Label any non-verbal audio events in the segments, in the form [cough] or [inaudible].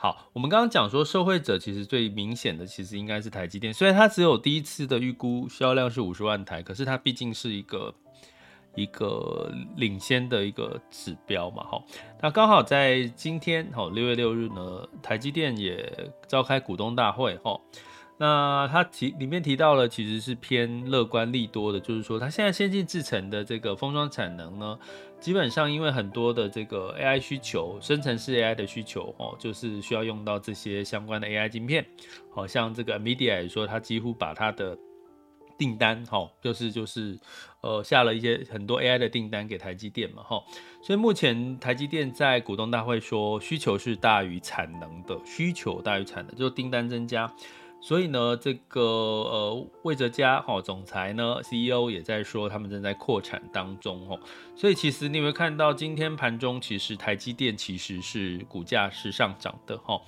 好，我们刚刚讲说，受惠者其实最明显的其实应该是台积电，虽然它只有第一次的预估销量是五十万台，可是它毕竟是一个一个领先的一个指标嘛。哈，那刚好在今天，哈，六月六日呢，台积电也召开股东大会，哈。那他提里面提到了，其实是偏乐观利多的，就是说，它现在先进制程的这个封装产能呢，基本上因为很多的这个 AI 需求，生成式 AI 的需求哦，就是需要用到这些相关的 AI 晶片，好像这个 Media 也说，它几乎把它的订单，哈，就是就是呃下了一些很多 AI 的订单给台积电嘛，哈，所以目前台积电在股东大会说，需求是大于产能的，需求大于产能，就是订单增加。所以呢，这个呃，魏哲家哈总裁呢，CEO 也在说，他们正在扩产当中哦。所以其实你会看到，今天盘中其实台积电其实是股价是上涨的哈。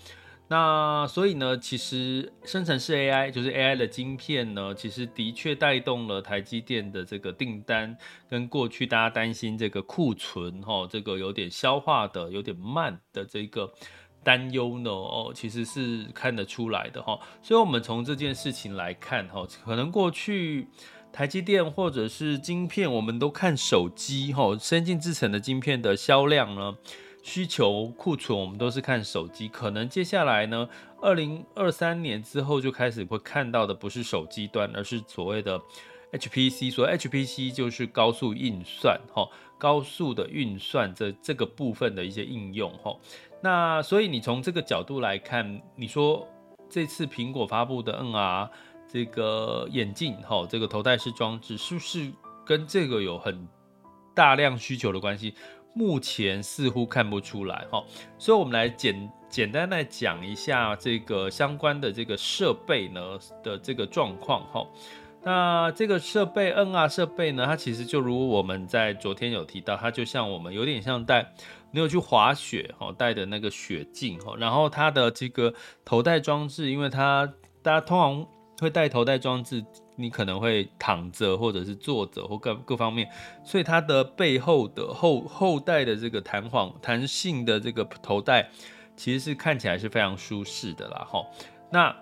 那所以呢，其实生成式 AI 就是 AI 的晶片呢，其实的确带动了台积电的这个订单，跟过去大家担心这个库存哈，这个有点消化的有点慢的这个。担忧呢？哦，其实是看得出来的哈。所以，我们从这件事情来看哈，可能过去台积电或者是晶片，我们都看手机哈，先进制成的晶片的销量呢，需求库存，我们都是看手机。可能接下来呢，二零二三年之后就开始会看到的不是手机端，而是所谓的 HPC。所谓 HPC 就是高速运算哈，高速的运算这这个部分的一些应用哈。那所以你从这个角度来看，你说这次苹果发布的 NR 这个眼镜，哈，这个头戴式装置是不是跟这个有很大量需求的关系？目前似乎看不出来，哈。所以我们来简简单来讲一下这个相关的这个设备呢的这个状况，哈。那这个设备 NR 设备呢，它其实就如我们在昨天有提到，它就像我们有点像戴。你有去滑雪哦，戴的那个雪镜哦，然后它的这个头戴装置，因为它大家通常会戴头戴装置，你可能会躺着或者是坐着或各各方面，所以它的背后的后后戴的这个弹簧弹性的这个头戴，其实是看起来是非常舒适的啦哈。那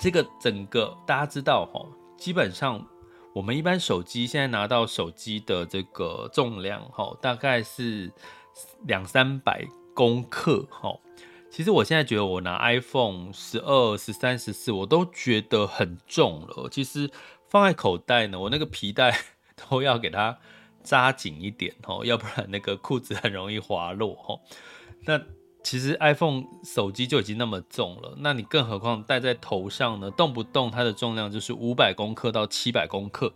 这个整个大家知道哈，基本上我们一般手机现在拿到手机的这个重量哈，大概是。两三百公克，哈，其实我现在觉得我拿 iPhone 十二、十三、十四，我都觉得很重了。其实放在口袋呢，我那个皮带 [laughs] 都要给它扎紧一点，哈，要不然那个裤子很容易滑落，哈。那其实 iPhone 手机就已经那么重了，那你更何况戴在头上呢？动不动它的重量就是五百公克到七百公克。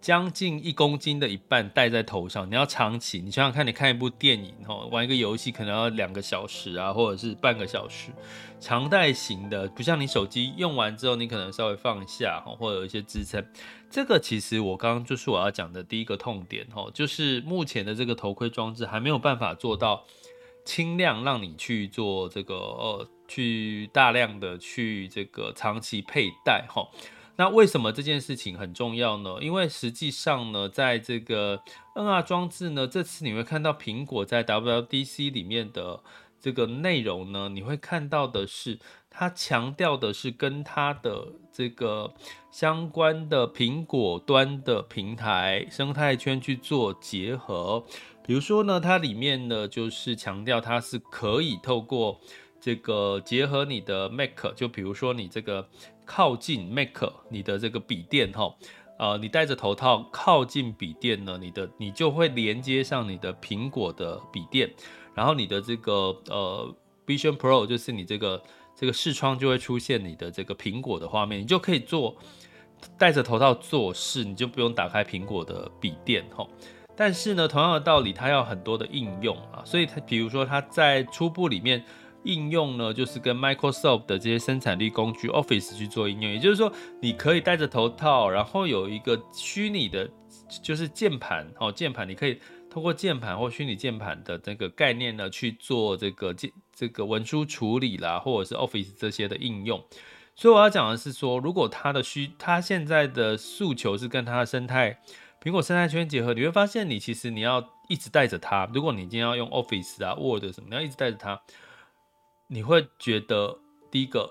将近一公斤的一半戴在头上，你要长期，你想想看，你看一部电影哦，玩一个游戏可能要两个小时啊，或者是半个小时，长戴型的，不像你手机用完之后，你可能稍微放下哈，或者有一些支撑。这个其实我刚刚就是我要讲的第一个痛点哈，就是目前的这个头盔装置还没有办法做到轻量，让你去做这个呃，去大量的去这个长期佩戴哈。那为什么这件事情很重要呢？因为实际上呢，在这个 NR 装置呢，这次你会看到苹果在 WWDC 里面的这个内容呢，你会看到的是，它强调的是跟它的这个相关的苹果端的平台生态圈去做结合。比如说呢，它里面呢就是强调它是可以透过这个结合你的 Mac，就比如说你这个。靠近 Mac 你的这个笔电哈，呃，你戴着头套靠近笔电呢，你的你就会连接上你的苹果的笔电，然后你的这个呃 Vision Pro 就是你这个这个视窗就会出现你的这个苹果的画面，你就可以做戴着头套做事，你就不用打开苹果的笔电吼。但是呢，同样的道理，它要很多的应用啊，所以它比如说它在初步里面应用呢，就是跟 Microsoft 的这些生产力工具 Office 去做应用，也就是说，你可以戴着头套，然后有一个虚拟的，就是键盘哦，键盘你可以通过键盘或虚拟键盘的这个概念呢去做这个这这个文书处理啦，或者是 Office 这些的应用。所以我要讲的是说，如果它的需，它现在的诉求是跟它的生态。苹果生态圈结合，你会发现你其实你要一直带着它。如果你今天要用 Office 啊、Word 什么，你要一直带着它，你会觉得第一个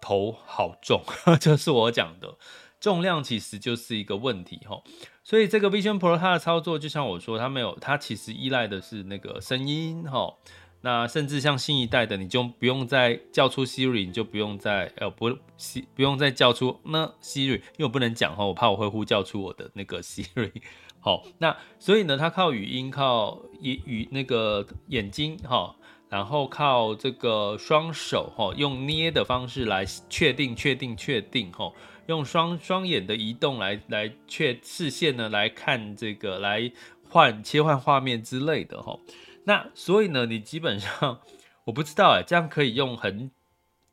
头好重，[laughs] 就是我讲的重量其实就是一个问题哈。所以这个 Vision Pro 它的操作，就像我说，它没有，它其实依赖的是那个声音哈。那甚至像新一代的，你就不用再叫出 Siri，你就不用再呃不不用再叫出那 Siri，因为我不能讲哈，我怕我会呼叫出我的那个 Siri。[laughs] 好，那所以呢，它靠语音，靠语语那个眼睛哈，然后靠这个双手哈，用捏的方式来确定确定确定哈，用双双眼的移动来来确视线呢来看这个来换切换画面之类的哈。那所以呢，你基本上我不知道哎，这样可以用很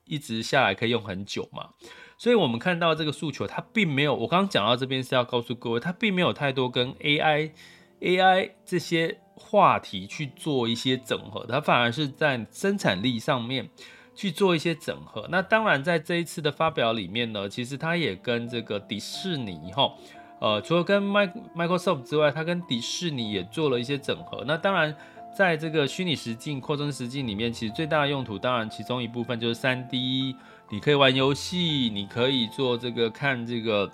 一直下来可以用很久嘛？所以我们看到这个诉求，它并没有，我刚刚讲到这边是要告诉各位，它并没有太多跟 AI AI 这些话题去做一些整合，它反而是在生产力上面去做一些整合。那当然，在这一次的发表里面呢，其实它也跟这个迪士尼哈，呃，除了跟 Microsoft 之外，它跟迪士尼也做了一些整合。那当然。在这个虚拟实境、扩增实境里面，其实最大的用途，当然其中一部分就是三 D，你可以玩游戏，你可以做这个看这个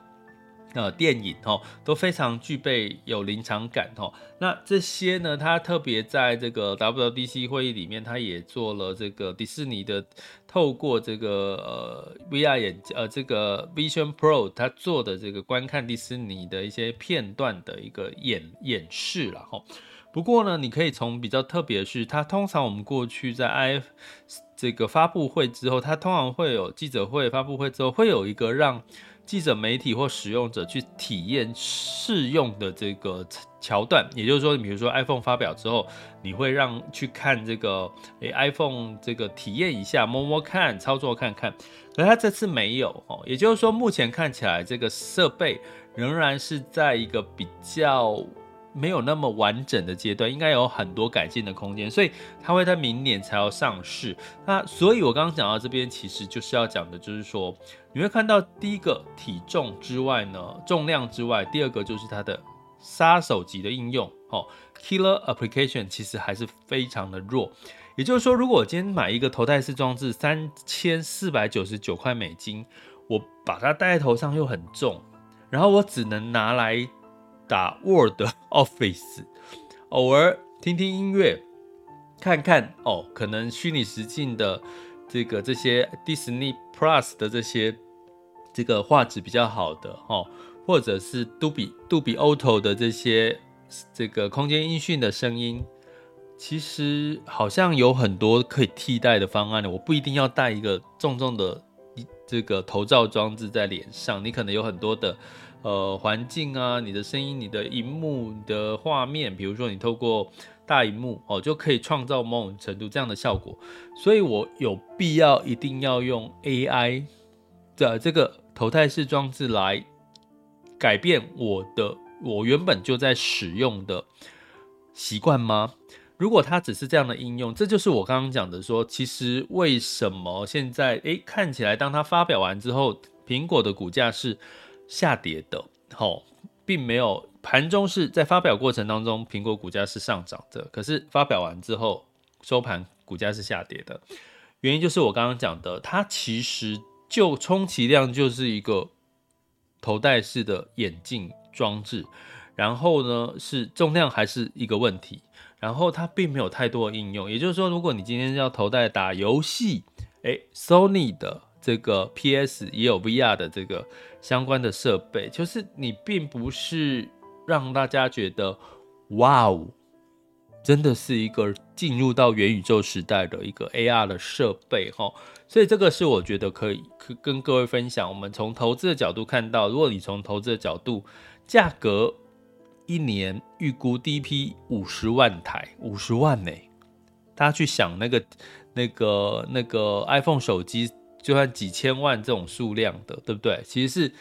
呃电影哦，都非常具备有临场感哦。那这些呢，它特别在这个 WDC 会议里面，它也做了这个迪士尼的透过这个呃 VR 眼呃这个 Vision Pro 它做的这个观看迪士尼的一些片段的一个演演示了哈。不过呢，你可以从比较特别的是，它通常我们过去在 I 这个发布会之后，它通常会有记者会发布会之后，会有一个让记者、媒体或使用者去体验试用的这个桥段。也就是说，比如说 iPhone 发表之后，你会让去看这个诶 iPhone 这个体验一下，摸摸看，操作看看。可它这次没有哦，也就是说，目前看起来这个设备仍然是在一个比较。没有那么完整的阶段，应该有很多改进的空间，所以它会在明年才要上市。那所以，我刚刚讲到这边，其实就是要讲的，就是说你会看到第一个体重之外呢，重量之外，第二个就是它的杀手级的应用，哦，killer application 其实还是非常的弱。也就是说，如果我今天买一个头戴式装置，三千四百九十九块美金，我把它戴在头上又很重，然后我只能拿来。打 Word、[laughs] Office，偶尔听听音乐，看看哦，可能虚拟实境的这个这些 Disney Plus 的这些这个画质比较好的哦，或者是杜比杜比 Auto 的这些这个空间音讯的声音，其实好像有很多可以替代的方案的。我不一定要带一个重重的这个头罩装置在脸上，你可能有很多的。呃，环境啊，你的声音、你的荧幕、你的画面，比如说你透过大荧幕哦，就可以创造某种程度这样的效果。所以我有必要一定要用 AI 的这个头戴式装置来改变我的我原本就在使用的习惯吗？如果它只是这样的应用，这就是我刚刚讲的说，其实为什么现在诶看起来，当它发表完之后，苹果的股价是。下跌的，好，并没有盘中是在发表过程当中，苹果股价是上涨的，可是发表完之后收盘股价是下跌的，原因就是我刚刚讲的，它其实就充其量就是一个头戴式的眼镜装置，然后呢是重量还是一个问题，然后它并没有太多的应用，也就是说，如果你今天要头戴打游戏，诶，Sony 的这个 PS，也有 VR 的这个相关的设备，就是你并不是让大家觉得哇哦，真的是一个进入到元宇宙时代的一个 AR 的设备哈。所以这个是我觉得可以可跟各位分享。我们从投资的角度看到，如果你从投资的角度，价格一年预估第一批五十万台，五十万呢？大家去想那个那个那个 iPhone 手机，就算几千万这种数量的，对不对？其实是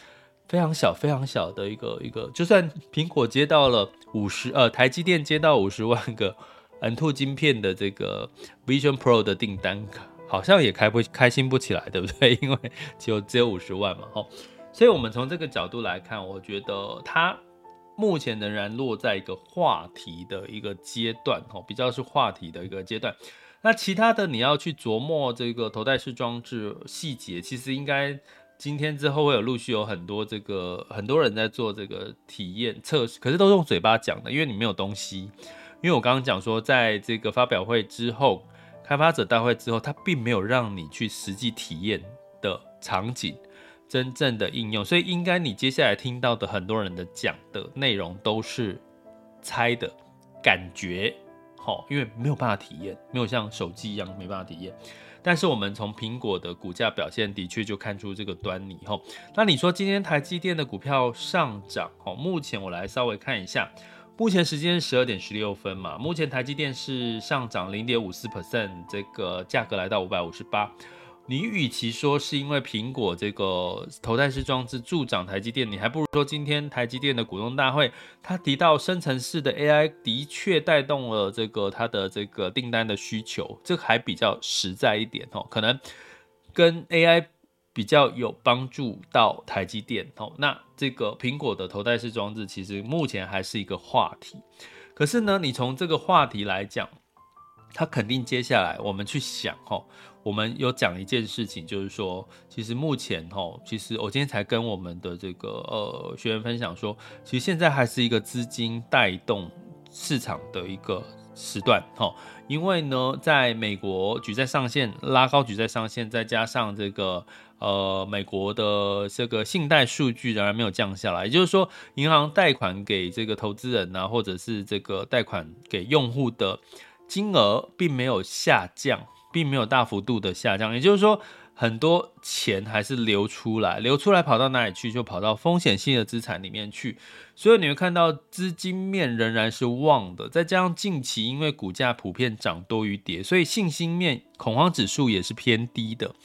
非常小非常小的一个一个。就算苹果接到了五十呃，台积电接到五十万个 [laughs] M2 晶片的这个 Vision Pro 的订单，好像也开不开心不起来，对不对？[laughs] 因为只有只有五十万嘛，吼。所以，我们从这个角度来看，我觉得它目前仍然落在一个话题的一个阶段，吼，比较是话题的一个阶段。那其他的你要去琢磨这个头戴式装置细节，其实应该今天之后会有陆续有很多这个很多人在做这个体验测试，可是都是用嘴巴讲的，因为你没有东西。因为我刚刚讲说，在这个发表会之后，开发者大会之后，它并没有让你去实际体验的场景。真正的应用，所以应该你接下来听到的很多人的讲的内容都是猜的感觉，好，因为没有办法体验，没有像手机一样没办法体验。但是我们从苹果的股价表现的确就看出这个端倪，吼。那你说今天台积电的股票上涨，哦，目前我来稍微看一下，目前时间十二点十六分嘛，目前台积电是上涨零点五四 percent，这个价格来到五百五十八。你与其说是因为苹果这个头戴式装置助长台积电，你还不如说今天台积电的股东大会，他提到生成式的 AI 的确带动了这个它的这个订单的需求，这还比较实在一点哦，可能跟 AI 比较有帮助到台积电哦。那这个苹果的头戴式装置其实目前还是一个话题，可是呢，你从这个话题来讲，它肯定接下来我们去想哦。我们有讲一件事情，就是说，其实目前哈，其实我今天才跟我们的这个呃学员分享说，其实现在还是一个资金带动市场的一个时段哈，因为呢，在美国举债上限拉高，举债上限再加上这个呃美国的这个信贷数据仍然没有降下来，也就是说，银行贷款给这个投资人啊，或者是这个贷款给用户的金额并没有下降。并没有大幅度的下降，也就是说，很多钱还是流出来，流出来跑到哪里去？就跑到风险性的资产里面去。所以你会看到资金面仍然是旺的，再加上近期因为股价普遍涨多于跌，所以信心面恐慌指数也是偏低的。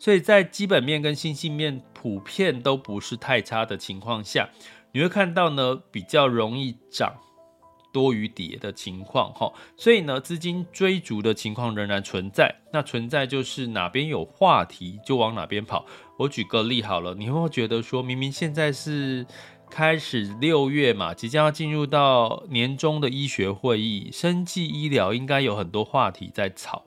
所以在基本面跟信心面普遍都不是太差的情况下，你会看到呢，比较容易涨。多于跌的情况哈，所以呢，资金追逐的情况仍然存在。那存在就是哪边有话题就往哪边跑。我举个例好了，你会不会觉得说，明明现在是开始六月嘛，即将要进入到年终的医学会议，生技医疗应该有很多话题在炒，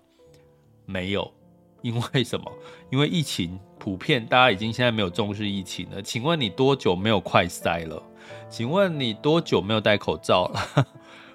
没有，因为什么？因为疫情普遍，大家已经现在没有重视疫情了。请问你多久没有快筛了？请问你多久没有戴口罩了？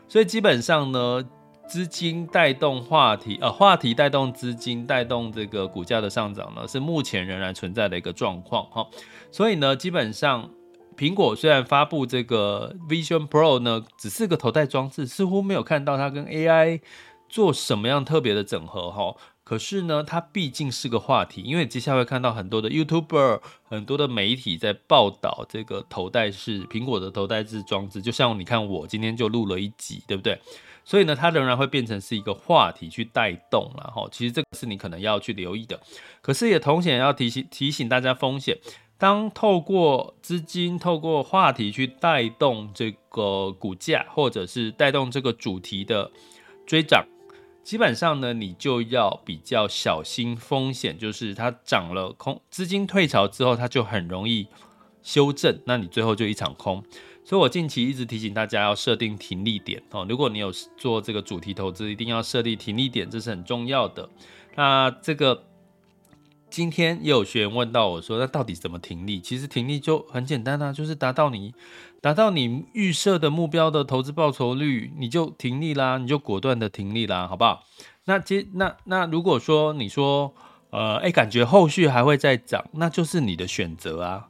所以基本上呢，资金带动话题，呃，话题带动资金，带动这个股价的上涨呢，是目前仍然存在的一个状况哈。所以呢，基本上苹果虽然发布这个 Vision Pro 呢，只是个头戴装置，似乎没有看到它跟 AI 做什么样特别的整合哈。可是呢，它毕竟是个话题，因为接下来会看到很多的 YouTuber、很多的媒体在报道这个头戴式苹果的头戴式装置。就像你看，我今天就录了一集，对不对？所以呢，它仍然会变成是一个话题去带动，然后其实这个是你可能要去留意的。可是也同时也要提醒提醒大家风险，当透过资金、透过话题去带动这个股价，或者是带动这个主题的追涨。基本上呢，你就要比较小心风险，就是它涨了空，资金退潮之后，它就很容易修正，那你最后就一场空。所以我近期一直提醒大家要设定停利点哦。如果你有做这个主题投资，一定要设立停利点，这是很重要的。那这个。今天也有学员问到我说：“那到底怎么停利？”其实停利就很简单啊，就是达到你达到你预设的目标的投资报酬率，你就停利啦，你就果断的停利啦，好不好？那接那那如果说你说呃，哎，感觉后续还会再涨，那就是你的选择啊。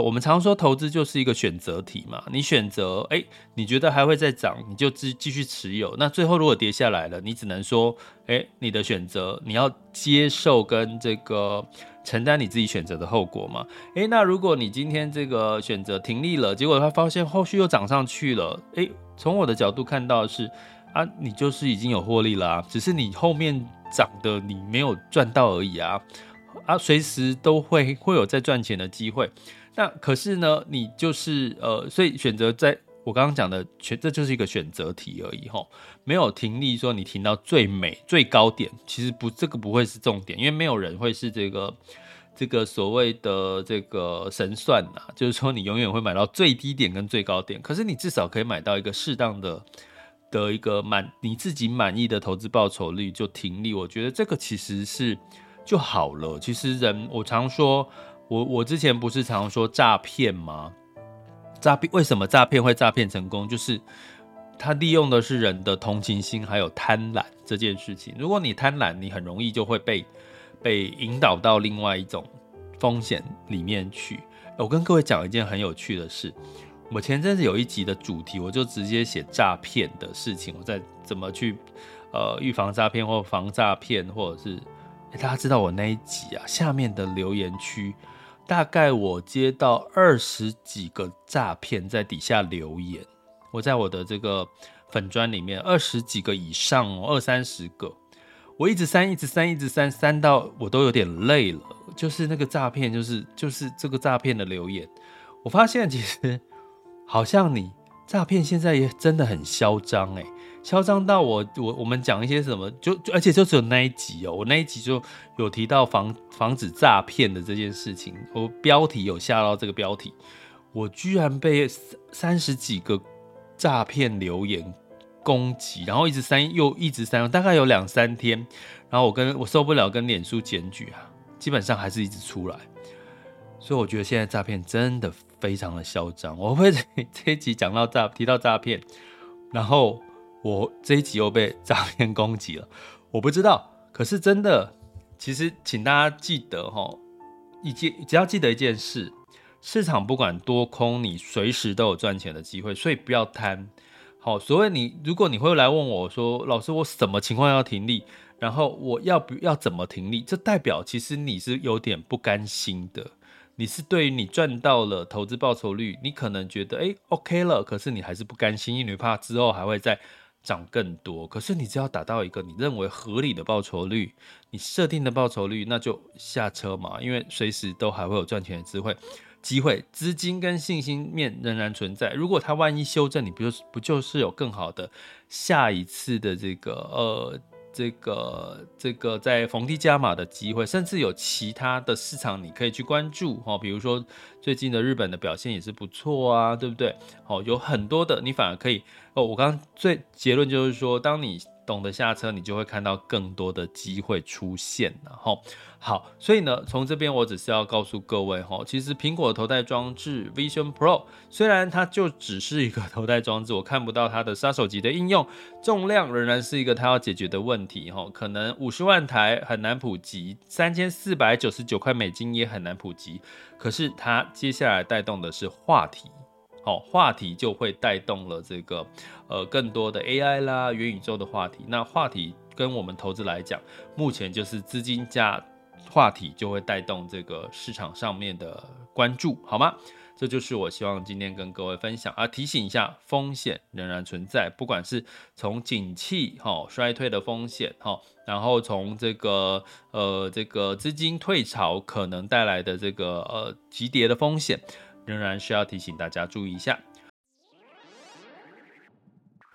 我们常说投资就是一个选择题嘛，你选择，哎，你觉得还会再涨，你就继继续持有。那最后如果跌下来了，你只能说，哎，你的选择，你要接受跟这个承担你自己选择的后果嘛。哎，那如果你今天这个选择停利了，结果他发现后续又涨上去了，哎，从我的角度看到是，啊，你就是已经有获利了啊，只是你后面涨的你没有赚到而已啊，啊，随时都会会有再赚钱的机会。那可是呢，你就是呃，所以选择在我刚刚讲的选，这就是一个选择题而已吼，没有停利说你停到最美最高点，其实不，这个不会是重点，因为没有人会是这个这个所谓的这个神算呐，就是说你永远会买到最低点跟最高点，可是你至少可以买到一个适当的的一个满你自己满意的投资报酬率就停利，我觉得这个其实是就好了。其实人我常说。我我之前不是常说诈骗吗？诈骗为什么诈骗会诈骗成功？就是他利用的是人的同情心还有贪婪这件事情。如果你贪婪，你很容易就会被被引导到另外一种风险里面去。我跟各位讲一件很有趣的事，我前阵子有一集的主题，我就直接写诈骗的事情，我在怎么去呃预防诈骗或防诈骗，或者是大家知道我那一集啊，下面的留言区。大概我接到二十几个诈骗在底下留言，我在我的这个粉砖里面二十几个以上哦，二三十个，我一直删，一直删，一直删，删到我都有点累了。就是那个诈骗，就是就是这个诈骗的留言，我发现其实好像你诈骗现在也真的很嚣张哎。嚣张到我，我我们讲一些什么，就，就而且就只有那一集哦，我那一集就有提到防防止诈骗的这件事情，我标题有下到这个标题，我居然被三十几个诈骗留言攻击，然后一直删又一直删，大概有两三天，然后我跟我受不了，跟脸书检举啊，基本上还是一直出来，所以我觉得现在诈骗真的非常的嚣张，我会这 [laughs] 这一集讲到诈提到诈骗，然后。我这一集又被诈骗攻击了，[laughs] 我不知道。可是真的，其实请大家记得哈，一件只要记得一件事，市场不管多空，你随时都有赚钱的机会，所以不要贪。好，所以你，如果你会来问我说，老师，我什么情况要停利？然后我要不要怎么停利？这代表其实你是有点不甘心的。你是对于你赚到了投资报酬率，你可能觉得诶 OK 了，可是你还是不甘心，因为怕之后还会再。涨更多，可是你只要达到一个你认为合理的报酬率，你设定的报酬率，那就下车嘛，因为随时都还会有赚钱的机会，机会资金跟信心面仍然存在。如果它万一修正，你不就不就是有更好的下一次的这个呃。这个这个在逢低加码的机会，甚至有其他的市场你可以去关注哦，比如说最近的日本的表现也是不错啊，对不对？好，有很多的你反而可以哦。我刚刚最结论就是说，当你懂得下车，你就会看到更多的机会出现，然后。好，所以呢，从这边我只是要告诉各位哈，其实苹果的头戴装置 Vision Pro 虽然它就只是一个 [laughs] 头戴装置，我看不到它的杀手级的应用，重量仍然是一个它要解决的问题哈，可能五十万台很难普及，三千四百九十九块美金也很难普及，可是它接下来带动的是话题，好，话题就会带动了这个呃更多的 AI 啦、元宇宙的话题，那话题跟我们投资来讲，目前就是资金价。话题就会带动这个市场上面的关注，好吗？这就是我希望今天跟各位分享啊，提醒一下，风险仍然存在，不管是从景气哈衰退的风险哈，然后从这个呃这个资金退潮可能带来的这个呃急跌的风险，仍然需要提醒大家注意一下。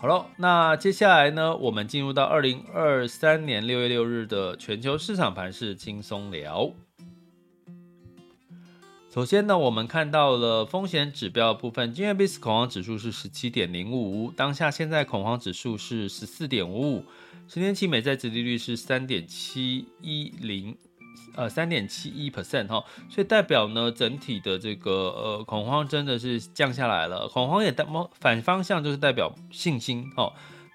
好了，那接下来呢，我们进入到二零二三年六月六日的全球市场盘势轻松聊。首先呢，我们看到了风险指标部分，今日 VIX 恐慌指数是十七点零五，当下现在恐慌指数是十四点五五，十年期美债殖利率是三点七一零。呃，三点七一 percent 哈，所以代表呢，整体的这个呃恐慌真的是降下来了。恐慌也代反方向就是代表信心哈，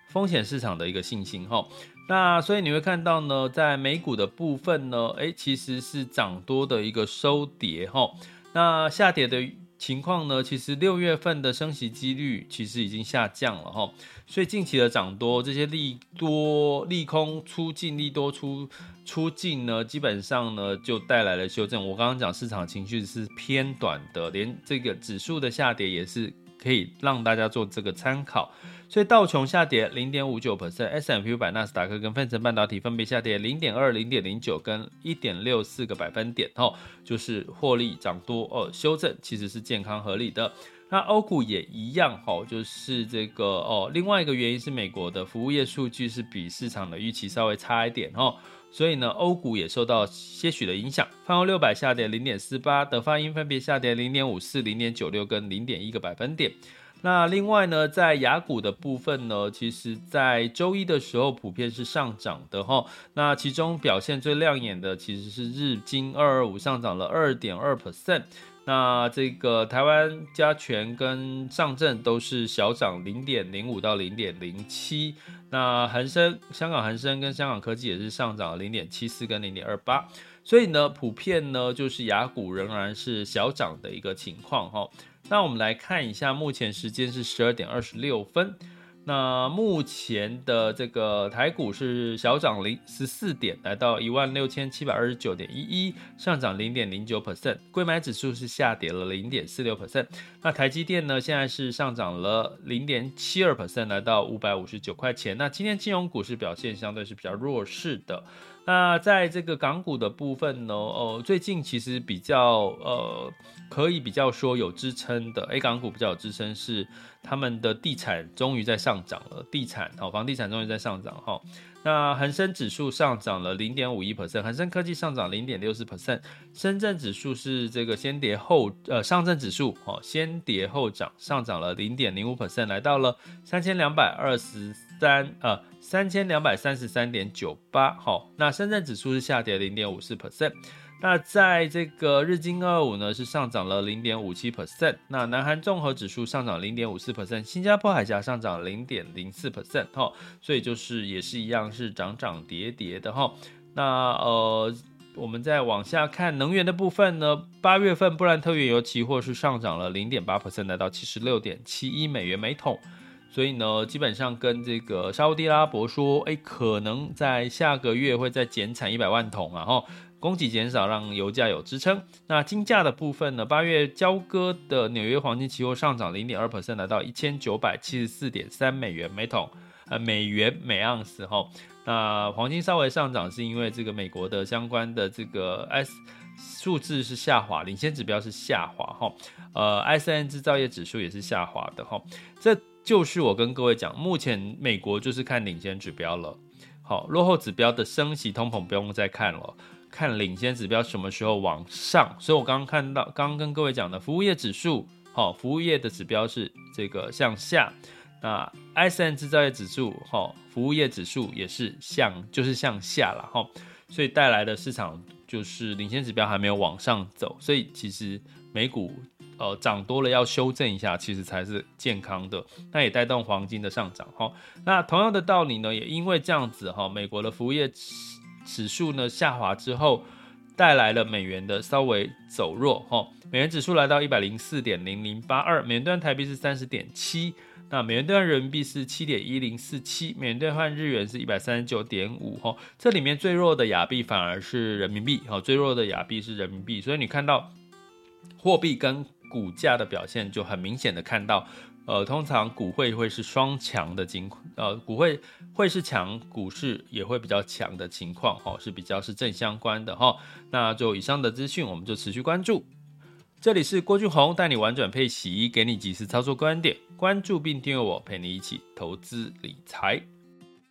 风险市场的一个信心哈。那所以你会看到呢，在美股的部分呢，诶，其实是涨多的一个收跌哈。那下跌的情况呢，其实六月份的升息几率其实已经下降了哈。所以近期的涨多，这些利多利空出尽，利多出。出尽呢，基本上呢就带来了修正。我刚刚讲市场情绪是偏短的，连这个指数的下跌也是可以让大家做这个参考。所以道琼下跌零点五九 percent，S&P 五百、纳斯达克跟费城半导体分别下跌零点二、零点零九跟一点六四个百分点。哦，就是获利涨多哦，修正其实是健康合理的。那欧股也一样，哦，就是这个哦。另外一个原因是美国的服务业数据是比市场的预期稍微差一点，哦。所以呢，欧股也受到些许的影响，泛欧六百下跌零点四八，德法英分别下跌零点五四、零点九六跟零点一个百分点。那另外呢，在雅股的部分呢，其实在周一的时候普遍是上涨的哈。那其中表现最亮眼的其实是日经二二五上涨了二点二 percent。那这个台湾加权跟上证都是小涨零点零五到零点零七，那恒生香港恒生跟香港科技也是上涨零点七四跟零点二八，所以呢，普遍呢就是雅股仍然是小涨的一个情况哈。那我们来看一下，目前时间是十二点二十六分。那目前的这个台股是小涨零十四点，来到一万六千七百二十九点一一，上涨零点零九 percent。柜买指数是下跌了零点四六 percent。那台积电呢，现在是上涨了零点七二 percent，来到五百五十九块钱。那今天金融股是表现相对是比较弱势的。那在这个港股的部分呢，哦，最近其实比较呃，可以比较说有支撑的，A 港股比较有支撑是他们的地产终于在上涨了，地产哦，房地产终于在上涨哈。那恒生指数上涨了零点五一 percent，恒生科技上涨零点六四 percent，深圳指数是这个先跌后呃，上证指数哦，先跌后涨，上涨了零点零五 percent，来到了三千两百二十三呃。三千两百三十三点九八，好，那深圳指数是下跌零点五四 percent，那在这个日经二五呢是上涨了零点五七 percent，那南韩综合指数上涨零点五四 percent，新加坡海峡上涨零点零四 percent，哈，所以就是也是一样是涨涨跌跌的哈。那呃，我们再往下看能源的部分呢，八月份布兰特原油期货是上涨了零点八 percent，来到七十六点七一美元每桶。所以呢，基本上跟这个沙乌地阿拉伯说，哎，可能在下个月会再减产一百万桶，啊哈供给减少，让油价有支撑。那金价的部分呢，八月交割的纽约黄金期货上涨零点二 percent，来到一千九百七十四点三美元每桶，呃，美元每盎司哈。那黄金稍微上涨，是因为这个美国的相关的这个 S 数字是下滑，领先指标是下滑哈。呃，ISM 制造业指数也是下滑的哈。这就是我跟各位讲，目前美国就是看领先指标了，好，落后指标的升息通膨不用再看了，看领先指标什么时候往上。所以我刚刚看到，刚刚跟各位讲的服务业指数，好，服务业的指标是这个向下，那 ISM 制造业指数，好，服务业指数也是向，就是向下了，哈，所以带来的市场就是领先指标还没有往上走，所以其实美股。呃，涨多了要修正一下，其实才是健康的。那也带动黄金的上涨哈。那同样的道理呢，也因为这样子哈，美国的服务业指数呢下滑之后，带来了美元的稍微走弱哈。美元指数来到一百零四点零零八二，美元兑台币是三十点七，那美元兑人民币是七点一零四七，美元兑换日元是一百三十九点五哈。这里面最弱的亚币反而是人民币哈，最弱的亚币是人民币，所以你看到货币跟股价的表现就很明显的看到，呃，通常股汇会是双强的情况，呃，股汇会是强，股市也会比较强的情况，哈，是比较是正相关的哈。那就以上的资讯，我们就持续关注。这里是郭俊宏带你玩转配息，给你及时操作观点，关注并订阅我，陪你一起投资理财。